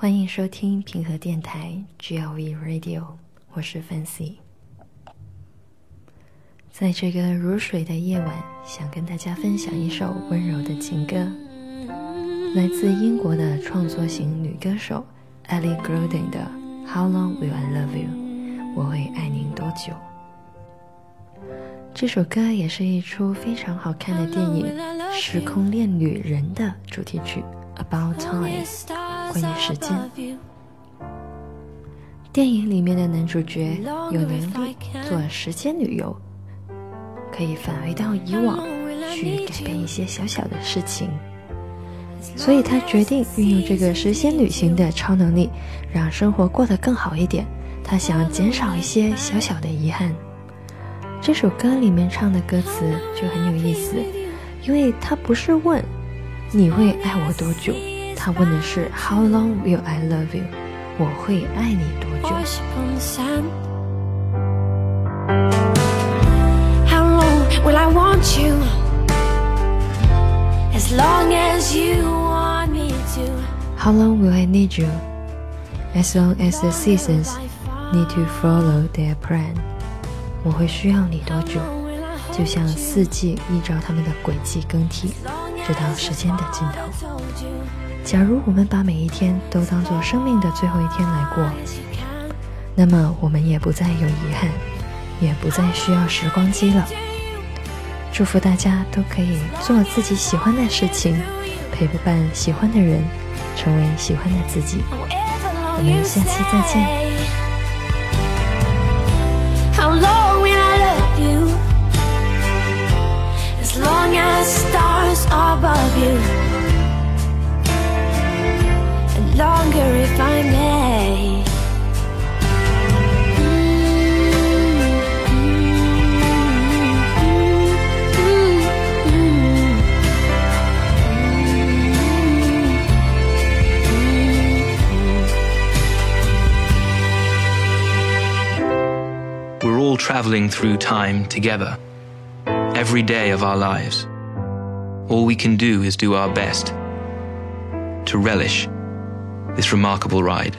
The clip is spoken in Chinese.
欢迎收听平和电台 GLV Radio，我是 Fancy。在这个如水的夜晚，想跟大家分享一首温柔的情歌，来自英国的创作型女歌手 Ellie Goulding 的《How Long Will I Love You》，我会爱您多久？这首歌也是一出非常好看的电影《时空恋旅人》的主题曲《About Time》。关于时间，电影里面的男主角有能力做时间旅游，可以返回到以往去改变一些小小的事情，所以他决定运用这个时间旅行的超能力，让生活过得更好一点。他想减少一些小小的遗憾。这首歌里面唱的歌词就很有意思，因为他不是问你会爱我多久。他问的是 How long will I love you？我会爱你多久？How long will I want you？As long as you want me to。How long will I need you？As long as the seasons need to follow their plan。我会需要你多久？就像四季依照他们的轨迹更替， 直到时间的尽头。假如我们把每一天都当做生命的最后一天来过，那么我们也不再有遗憾，也不再需要时光机了。祝福大家都可以做自己喜欢的事情，陪伴喜欢的人，成为喜欢的自己。我们下期再见。We're all traveling through time together, every day of our lives. All we can do is do our best to relish this remarkable ride.